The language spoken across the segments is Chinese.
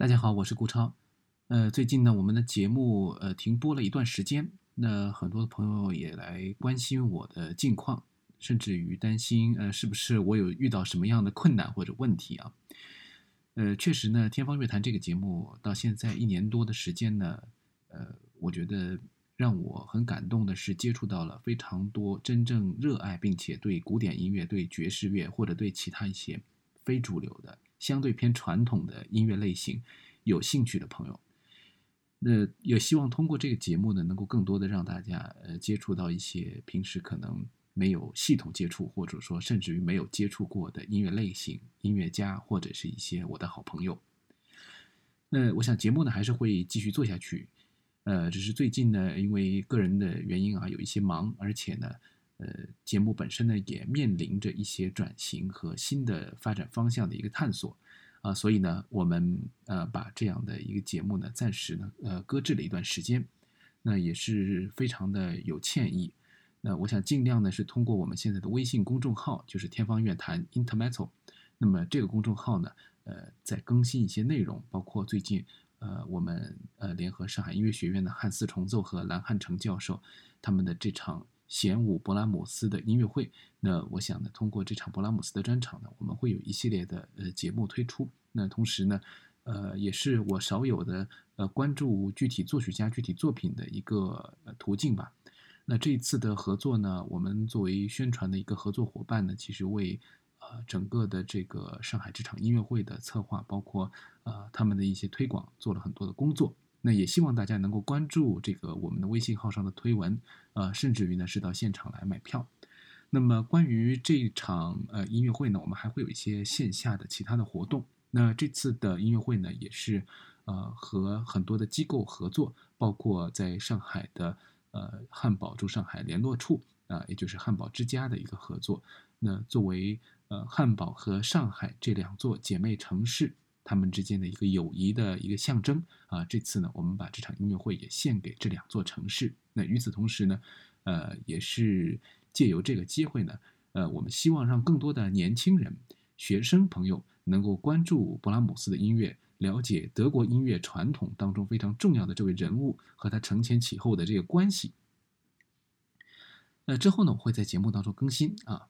大家好，我是顾超。呃，最近呢，我们的节目呃停播了一段时间，那很多的朋友也来关心我的近况，甚至于担心呃是不是我有遇到什么样的困难或者问题啊？呃，确实呢，《天方乐坛》这个节目到现在一年多的时间呢，呃，我觉得让我很感动的是接触到了非常多真正热爱并且对古典音乐、对爵士乐或者对其他一些非主流的。相对偏传统的音乐类型，有兴趣的朋友，那也希望通过这个节目呢，能够更多的让大家呃接触到一些平时可能没有系统接触，或者说甚至于没有接触过的音乐类型、音乐家或者是一些我的好朋友。那我想节目呢还是会继续做下去，呃，只是最近呢因为个人的原因啊有一些忙，而且呢。呃，节目本身呢也面临着一些转型和新的发展方向的一个探索，啊，所以呢，我们呃把这样的一个节目呢暂时呢呃搁置了一段时间，那也是非常的有歉意。那我想尽量呢是通过我们现在的微信公众号，就是天方乐坛 Intermetal，那么这个公众号呢，呃，在更新一些内容，包括最近呃我们呃联合上海音乐学院的汉斯重奏和蓝汉成教授他们的这场。弦舞勃拉姆斯的音乐会，那我想呢，通过这场勃拉姆斯的专场呢，我们会有一系列的呃节目推出。那同时呢，呃，也是我少有的呃关注具体作曲家、具体作品的一个途径吧。那这一次的合作呢，我们作为宣传的一个合作伙伴呢，其实为呃整个的这个上海这场音乐会的策划，包括呃他们的一些推广，做了很多的工作。那也希望大家能够关注这个我们的微信号上的推文，呃，甚至于呢是到现场来买票。那么关于这场呃音乐会呢，我们还会有一些线下的其他的活动。那这次的音乐会呢，也是呃和很多的机构合作，包括在上海的呃汉堡驻上海联络处啊，也就是汉堡之家的一个合作。那作为呃汉堡和上海这两座姐妹城市。他们之间的一个友谊的一个象征啊，这次呢，我们把这场音乐会也献给这两座城市。那与此同时呢，呃，也是借由这个机会呢，呃，我们希望让更多的年轻人、学生朋友能够关注勃拉姆斯的音乐，了解德国音乐传统当中非常重要的这位人物和他承前启后的这个关系。那之后呢，我会在节目当中更新啊。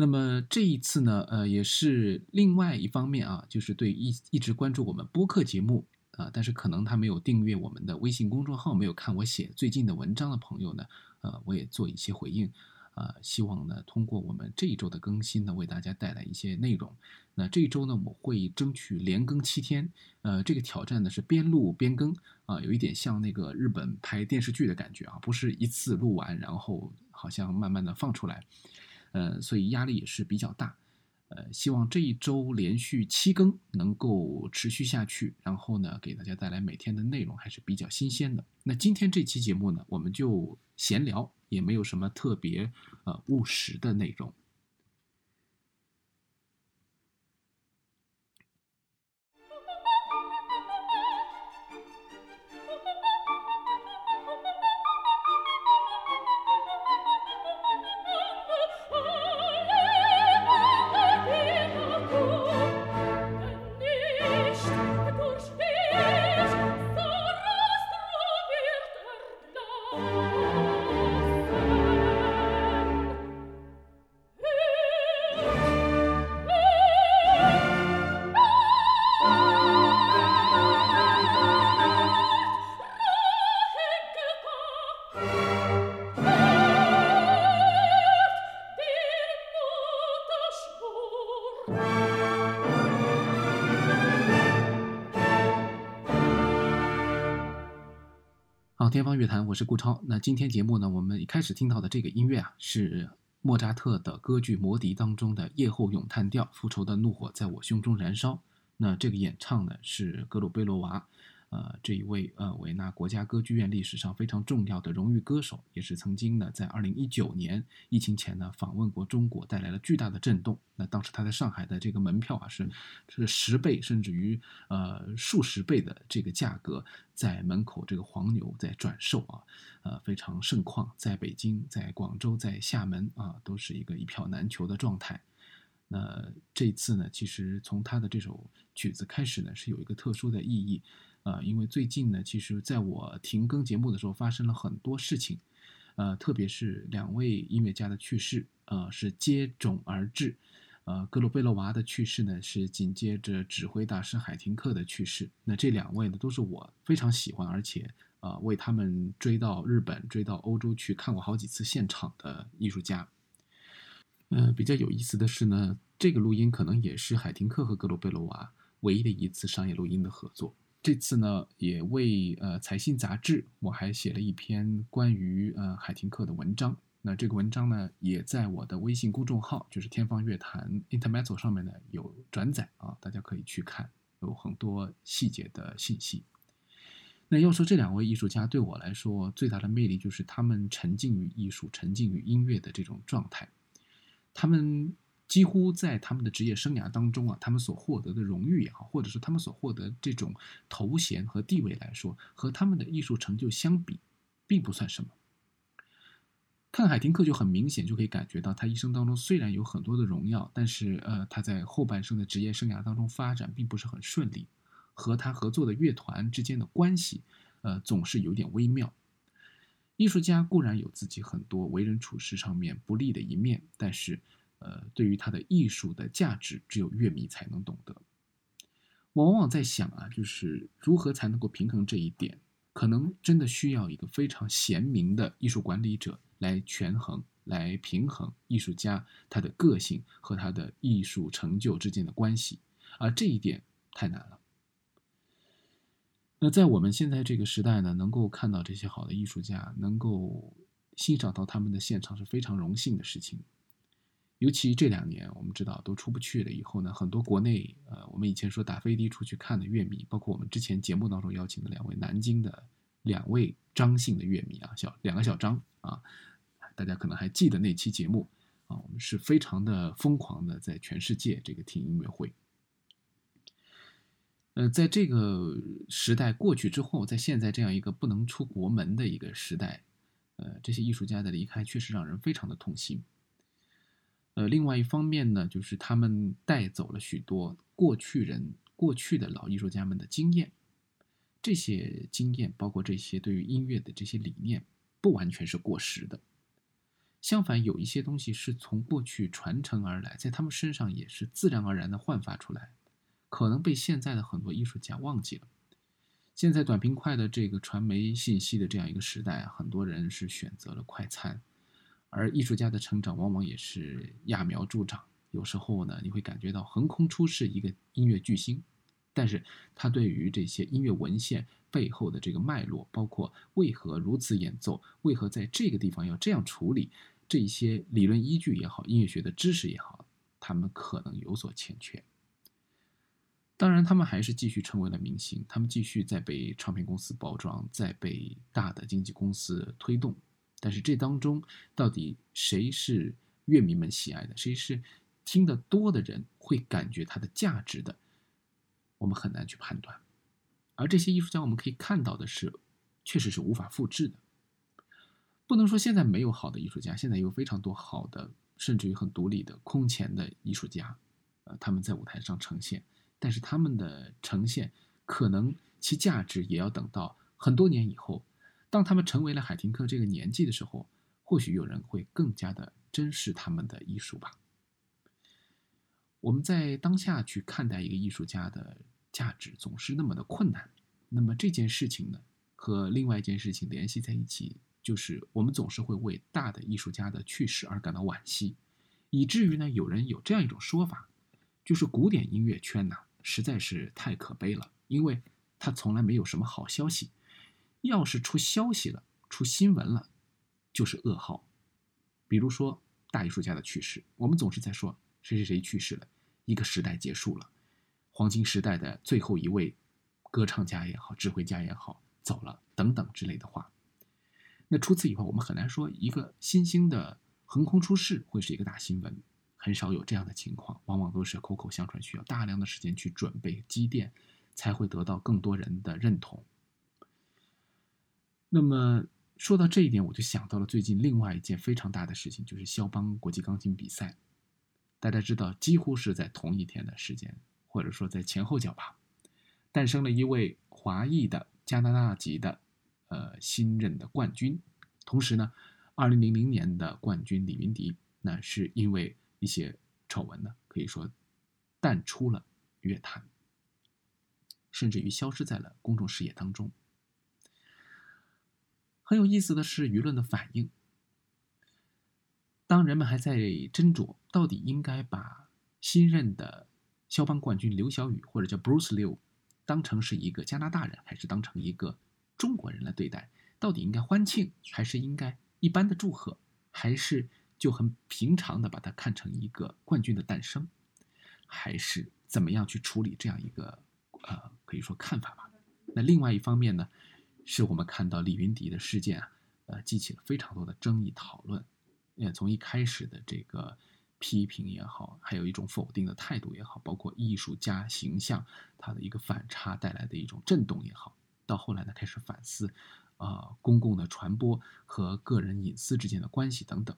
那么这一次呢，呃，也是另外一方面啊，就是对一一直关注我们播客节目啊，但是可能他没有订阅我们的微信公众号，没有看我写最近的文章的朋友呢，呃，我也做一些回应，啊，希望呢通过我们这一周的更新呢，为大家带来一些内容。那这一周呢，我会争取连更七天，呃，这个挑战呢是边录边更啊，有一点像那个日本拍电视剧的感觉啊，不是一次录完，然后好像慢慢的放出来。呃，所以压力也是比较大，呃，希望这一周连续七更能够持续下去，然后呢，给大家带来每天的内容还是比较新鲜的。那今天这期节目呢，我们就闲聊，也没有什么特别呃务实的内容。好天方乐坛，我是顾超。那今天节目呢，我们一开始听到的这个音乐啊，是莫扎特的歌剧《魔笛》当中的《夜后咏叹调》，复仇的怒火在我胸中燃烧。那这个演唱呢，是格鲁贝洛娃。呃，这一位呃维纳国家歌剧院历史上非常重要的荣誉歌手，也是曾经呢在二零一九年疫情前呢访问过中国，带来了巨大的震动。那当时他在上海的这个门票啊是是十倍甚至于呃数十倍的这个价格，在门口这个黄牛在转售啊，呃非常盛况。在北京、在广州、在厦门啊，都是一个一票难求的状态。那这次呢，其实从他的这首曲子开始呢，是有一个特殊的意义，呃，因为最近呢，其实在我停更节目的时候，发生了很多事情，呃，特别是两位音乐家的去世，呃，是接踵而至，呃，格鲁贝洛娃的去世呢，是紧接着指挥大师海廷克的去世，那这两位呢，都是我非常喜欢，而且啊，为他们追到日本、追到欧洲去看过好几次现场的艺术家。嗯，比较有意思的是呢，这个录音可能也是海廷克和格罗贝罗娃唯一的一次商业录音的合作。这次呢，也为呃财新杂志，我还写了一篇关于呃海廷克的文章。那这个文章呢，也在我的微信公众号，就是天方乐坛 Intermetal 上面呢有转载啊，大家可以去看，有很多细节的信息。那要说这两位艺术家对我来说最大的魅力，就是他们沉浸于艺术、沉浸于音乐的这种状态。他们几乎在他们的职业生涯当中啊，他们所获得的荣誉也好，或者是他们所获得这种头衔和地位来说，和他们的艺术成就相比，并不算什么。看海廷克就很明显就可以感觉到，他一生当中虽然有很多的荣耀，但是呃，他在后半生的职业生涯当中发展并不是很顺利，和他合作的乐团之间的关系，呃，总是有点微妙。艺术家固然有自己很多为人处事上面不利的一面，但是，呃，对于他的艺术的价值，只有乐迷才能懂得。我往往在想啊，就是如何才能够平衡这一点？可能真的需要一个非常贤明的艺术管理者来权衡、来平衡艺术家他的个性和他的艺术成就之间的关系，而这一点太难了。那在我们现在这个时代呢，能够看到这些好的艺术家，能够欣赏到他们的现场是非常荣幸的事情。尤其这两年，我们知道都出不去了，以后呢，很多国内呃，我们以前说打飞的出去看的乐迷，包括我们之前节目当中邀请的两位南京的两位张姓的乐迷啊，小两个小张啊，大家可能还记得那期节目啊，我们是非常的疯狂的在全世界这个听音乐会。呃，在这个时代过去之后，在现在这样一个不能出国门的一个时代，呃，这些艺术家的离开确实让人非常的痛心。呃，另外一方面呢，就是他们带走了许多过去人、过去的老艺术家们的经验，这些经验，包括这些对于音乐的这些理念，不完全是过时的。相反，有一些东西是从过去传承而来，在他们身上也是自然而然的焕发出来。可能被现在的很多艺术家忘记了。现在短平快的这个传媒信息的这样一个时代，很多人是选择了快餐，而艺术家的成长往往也是揠苗助长。有时候呢，你会感觉到横空出世一个音乐巨星，但是他对于这些音乐文献背后的这个脉络，包括为何如此演奏，为何在这个地方要这样处理，这些理论依据也好，音乐学的知识也好，他们可能有所欠缺。当然，他们还是继续成为了明星，他们继续在被唱片公司包装，在被大的经纪公司推动。但是这当中，到底谁是乐迷们喜爱的，谁是听得多的人会感觉它的价值的，我们很难去判断。而这些艺术家，我们可以看到的是，确实是无法复制的。不能说现在没有好的艺术家，现在有非常多好的，甚至于很独立的空前的艺术家，呃，他们在舞台上呈现。但是他们的呈现，可能其价值也要等到很多年以后，当他们成为了海廷克这个年纪的时候，或许有人会更加的珍视他们的艺术吧。我们在当下去看待一个艺术家的价值，总是那么的困难。那么这件事情呢，和另外一件事情联系在一起，就是我们总是会为大的艺术家的去世而感到惋惜，以至于呢，有人有这样一种说法，就是古典音乐圈呐。实在是太可悲了，因为他从来没有什么好消息。要是出消息了，出新闻了，就是噩耗。比如说大艺术家的去世，我们总是在说谁谁谁去世了，一个时代结束了，黄金时代的最后一位歌唱家也好，指挥家也好走了等等之类的话。那除此以外，我们很难说一个新兴的横空出世会是一个大新闻。很少有这样的情况，往往都是口口相传，需要大量的时间去准备积淀，才会得到更多人的认同。那么说到这一点，我就想到了最近另外一件非常大的事情，就是肖邦国际钢琴比赛。大家知道，几乎是在同一天的时间，或者说在前后脚吧，诞生了一位华裔的加拿大籍的呃新任的冠军。同时呢，二零零零年的冠军李云迪，那是因为一些丑闻呢，可以说淡出了乐坛，甚至于消失在了公众视野当中。很有意思的是舆论的反应。当人们还在斟酌到底应该把新任的肖邦冠军刘晓宇或者叫 Bruce Liu 当成是一个加拿大人，还是当成一个中国人来对待，到底应该欢庆，还是应该一般的祝贺，还是就很平常的把它看成一个冠军的诞生，还是怎么样去处理这样一个呃可以说看法吧？那另外一方面呢，是我们看到李云迪的事件啊，呃，激起了非常多的争议讨论。也从一开始的这个批评也好，还有一种否定的态度也好，包括艺术家形象它的一个反差带来的一种震动也好，到后来呢开始反思，啊，公共的传播和个人隐私之间的关系等等。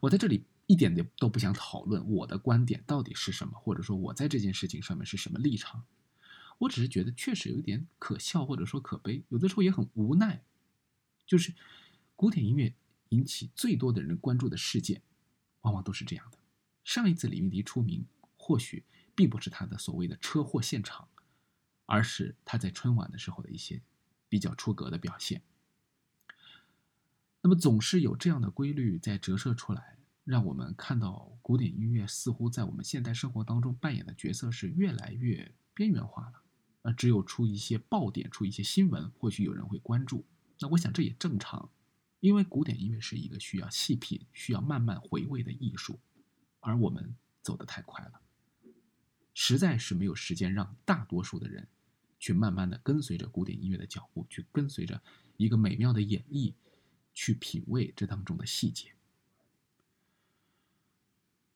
我在这里一点都都不想讨论我的观点到底是什么，或者说我在这件事情上面是什么立场，我只是觉得确实有一点可笑，或者说可悲，有的时候也很无奈，就是古典音乐。引起最多的人关注的事件，往往都是这样的。上一次李云迪出名，或许并不是他的所谓的车祸现场，而是他在春晚的时候的一些比较出格的表现。那么，总是有这样的规律在折射出来，让我们看到古典音乐似乎在我们现代生活当中扮演的角色是越来越边缘化了。呃，只有出一些爆点，出一些新闻，或许有人会关注。那我想这也正常。因为古典音乐是一个需要细品、需要慢慢回味的艺术，而我们走得太快了，实在是没有时间让大多数的人去慢慢的跟随着古典音乐的脚步，去跟随着一个美妙的演绎，去品味这当中的细节。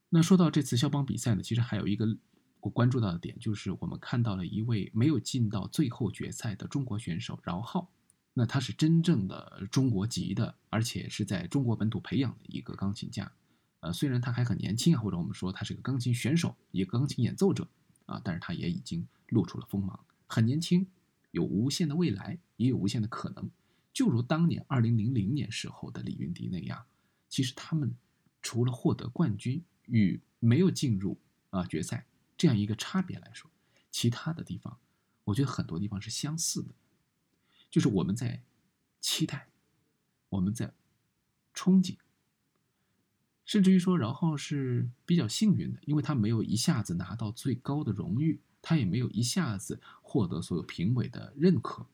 那说到这次肖邦比赛呢，其实还有一个我关注到的点，就是我们看到了一位没有进到最后决赛的中国选手饶浩。那他是真正的中国籍的，而且是在中国本土培养的一个钢琴家，呃，虽然他还很年轻啊，或者我们说他是个钢琴选手，一个钢琴演奏者啊，但是他也已经露出了锋芒，很年轻，有无限的未来，也有无限的可能，就如当年二零零零年时候的李云迪那样。其实他们除了获得冠军与没有进入啊决赛这样一个差别来说，其他的地方，我觉得很多地方是相似的。就是我们在期待，我们在憧憬，甚至于说然后是比较幸运的，因为他没有一下子拿到最高的荣誉，他也没有一下子获得所有评委的认可，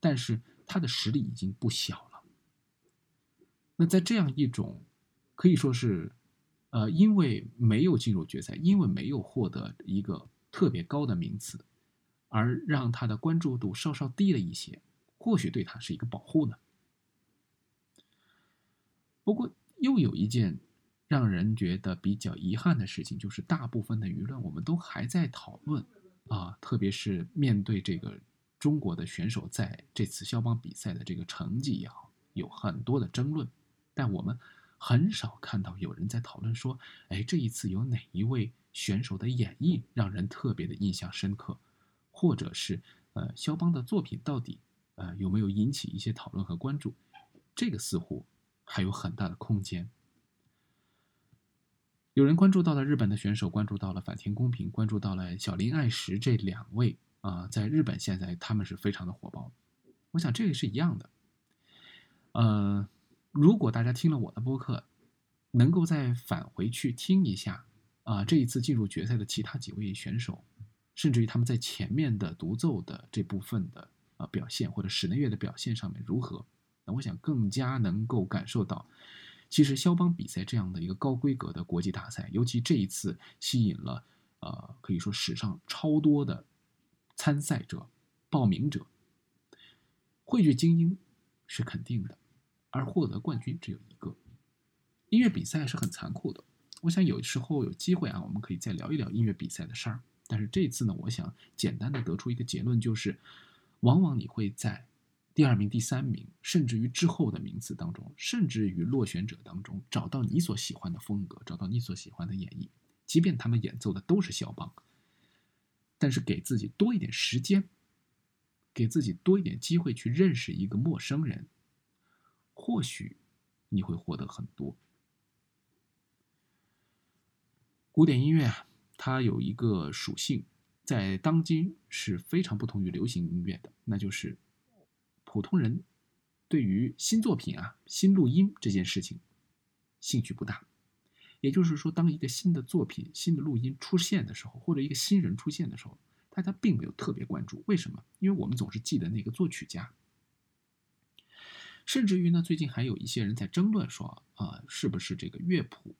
但是他的实力已经不小了。那在这样一种可以说是，呃，因为没有进入决赛，因为没有获得一个特别高的名次，而让他的关注度稍稍低了一些。或许对他是一个保护呢。不过，又有一件让人觉得比较遗憾的事情，就是大部分的舆论我们都还在讨论啊，特别是面对这个中国的选手在这次肖邦比赛的这个成绩也好，有很多的争论，但我们很少看到有人在讨论说，哎，这一次有哪一位选手的演绎让人特别的印象深刻，或者是呃，肖邦的作品到底。呃，有没有引起一些讨论和关注？这个似乎还有很大的空间。有人关注到了日本的选手，关注到了反田公平，关注到了小林爱实这两位啊，在日本现在他们是非常的火爆。我想这个是一样的。呃，如果大家听了我的播客，能够再返回去听一下啊，这一次进入决赛的其他几位选手，甚至于他们在前面的独奏的这部分的。啊，表现或者室内乐的表现上面如何？那我想更加能够感受到，其实肖邦比赛这样的一个高规格的国际大赛，尤其这一次吸引了呃可以说史上超多的参赛者、报名者，汇聚精英是肯定的，而获得冠军只有一个。音乐比赛是很残酷的，我想有时候有机会啊，我们可以再聊一聊音乐比赛的事儿。但是这次呢，我想简单的得出一个结论，就是。往往你会在第二名、第三名，甚至于之后的名次当中，甚至于落选者当中，找到你所喜欢的风格，找到你所喜欢的演绎。即便他们演奏的都是肖邦，但是给自己多一点时间，给自己多一点机会去认识一个陌生人，或许你会获得很多。古典音乐啊，它有一个属性，在当今是非常不同于流行音乐的，那就是普通人对于新作品啊、新录音这件事情兴趣不大。也就是说，当一个新的作品、新的录音出现的时候，或者一个新人出现的时候，大家并没有特别关注。为什么？因为我们总是记得那个作曲家。甚至于呢，最近还有一些人在争论说，啊，是不是这个乐谱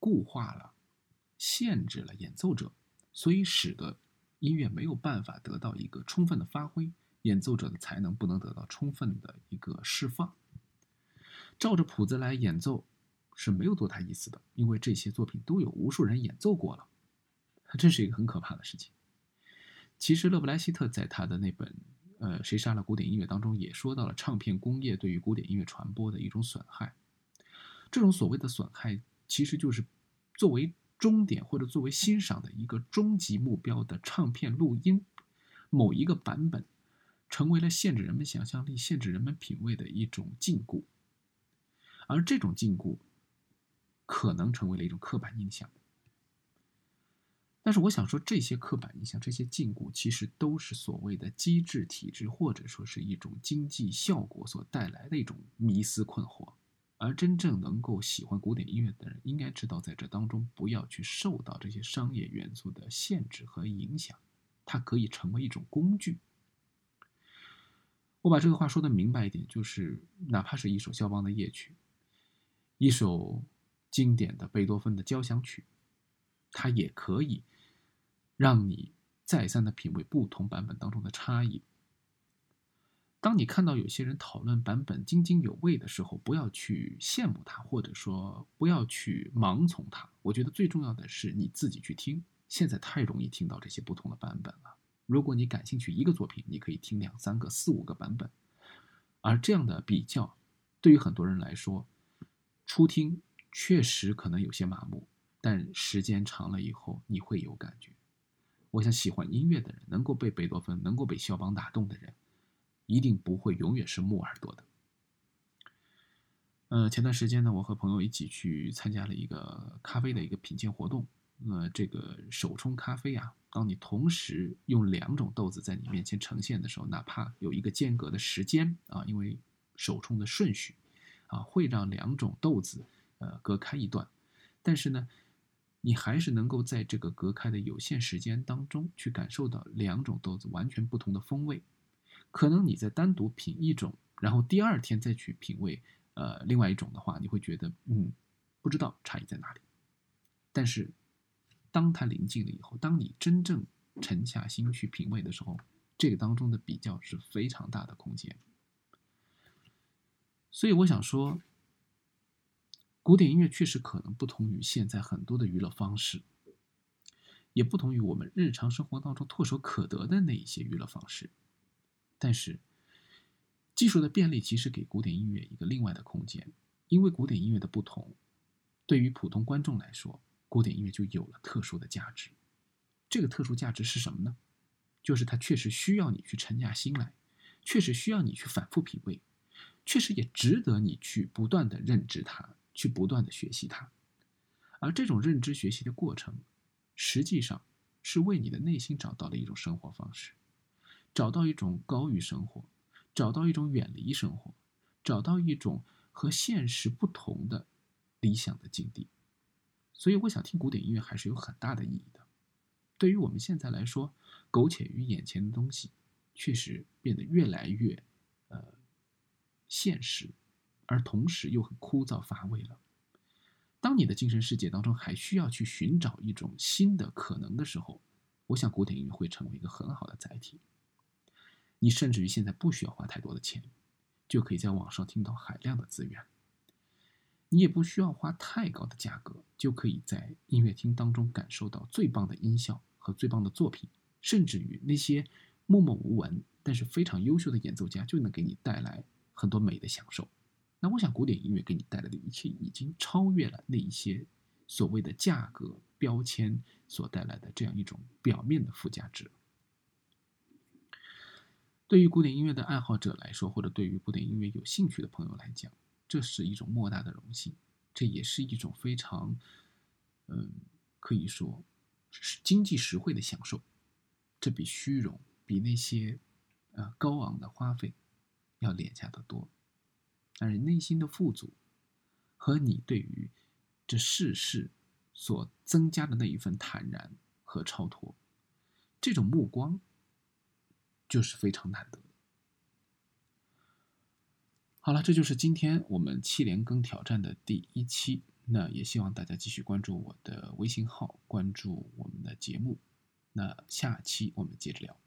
固化了、限制了演奏者，所以使得音乐没有办法得到一个充分的发挥，演奏者的才能不能得到充分的一个释放。照着谱子来演奏。是没有多大意思的，因为这些作品都有无数人演奏过了，这是一个很可怕的事情。其实勒布莱希特在他的那本《呃谁杀了古典音乐》当中也说到了唱片工业对于古典音乐传播的一种损害。这种所谓的损害，其实就是作为终点或者作为欣赏的一个终极目标的唱片录音某一个版本，成为了限制人们想象力、限制人们品味的一种禁锢，而这种禁锢。可能成为了一种刻板印象，但是我想说，这些刻板印象、这些禁锢，其实都是所谓的机制、体制，或者说是一种经济效果所带来的一种迷思困惑。而真正能够喜欢古典音乐的人，应该知道，在这当中不要去受到这些商业元素的限制和影响，它可以成为一种工具。我把这个话说的明白一点，就是哪怕是一首肖邦的夜曲，一首。经典的贝多芬的交响曲，它也可以让你再三的品味不同版本当中的差异。当你看到有些人讨论版本津津有味的时候，不要去羡慕他，或者说不要去盲从他。我觉得最重要的是你自己去听。现在太容易听到这些不同的版本了。如果你感兴趣一个作品，你可以听两三个、四五个版本，而这样的比较，对于很多人来说，初听。确实可能有些麻木，但时间长了以后你会有感觉。我想喜欢音乐的人，能够被贝多芬、能够被肖邦打动的人，一定不会永远是木耳朵的。呃，前段时间呢，我和朋友一起去参加了一个咖啡的一个品鉴活动。呃，这个手冲咖啡啊，当你同时用两种豆子在你面前呈现的时候，哪怕有一个间隔的时间啊，因为手冲的顺序啊，会让两种豆子。呃，隔开一段，但是呢，你还是能够在这个隔开的有限时间当中去感受到两种豆子完全不同的风味。可能你在单独品一种，然后第二天再去品味呃另外一种的话，你会觉得嗯，不知道差异在哪里。但是当它临近了以后，当你真正沉下心去品味的时候，这个当中的比较是非常大的空间。所以我想说。古典音乐确实可能不同于现在很多的娱乐方式，也不同于我们日常生活当中唾手可得的那一些娱乐方式。但是，技术的便利其实给古典音乐一个另外的空间，因为古典音乐的不同，对于普通观众来说，古典音乐就有了特殊的价值。这个特殊价值是什么呢？就是它确实需要你去沉下心来，确实需要你去反复品味，确实也值得你去不断的认知它。去不断的学习它，而这种认知学习的过程，实际上是为你的内心找到了一种生活方式，找到一种高于生活，找到一种远离生活，找到一种和现实不同的理想的境地。所以，我想听古典音乐还是有很大的意义的。对于我们现在来说，苟且于眼前的东西，确实变得越来越，呃，现实。而同时又很枯燥乏味了。当你的精神世界当中还需要去寻找一种新的可能的时候，我想古典音乐会成为一个很好的载体。你甚至于现在不需要花太多的钱，就可以在网上听到海量的资源。你也不需要花太高的价格，就可以在音乐厅当中感受到最棒的音效和最棒的作品。甚至于那些默默无闻但是非常优秀的演奏家，就能给你带来很多美的享受。那我想，古典音乐给你带来的一切已经超越了那一些所谓的价格标签所带来的这样一种表面的附加值。对于古典音乐的爱好者来说，或者对于古典音乐有兴趣的朋友来讲，这是一种莫大的荣幸，这也是一种非常，嗯，可以说是经济实惠的享受。这比虚荣，比那些，呃，高昂的花费要廉价得多。但是内心的富足，和你对于这世事所增加的那一份坦然和超脱，这种目光。就是非常难得。好了，这就是今天我们七连更挑战的第一期。那也希望大家继续关注我的微信号，关注我们的节目。那下期我们接着聊。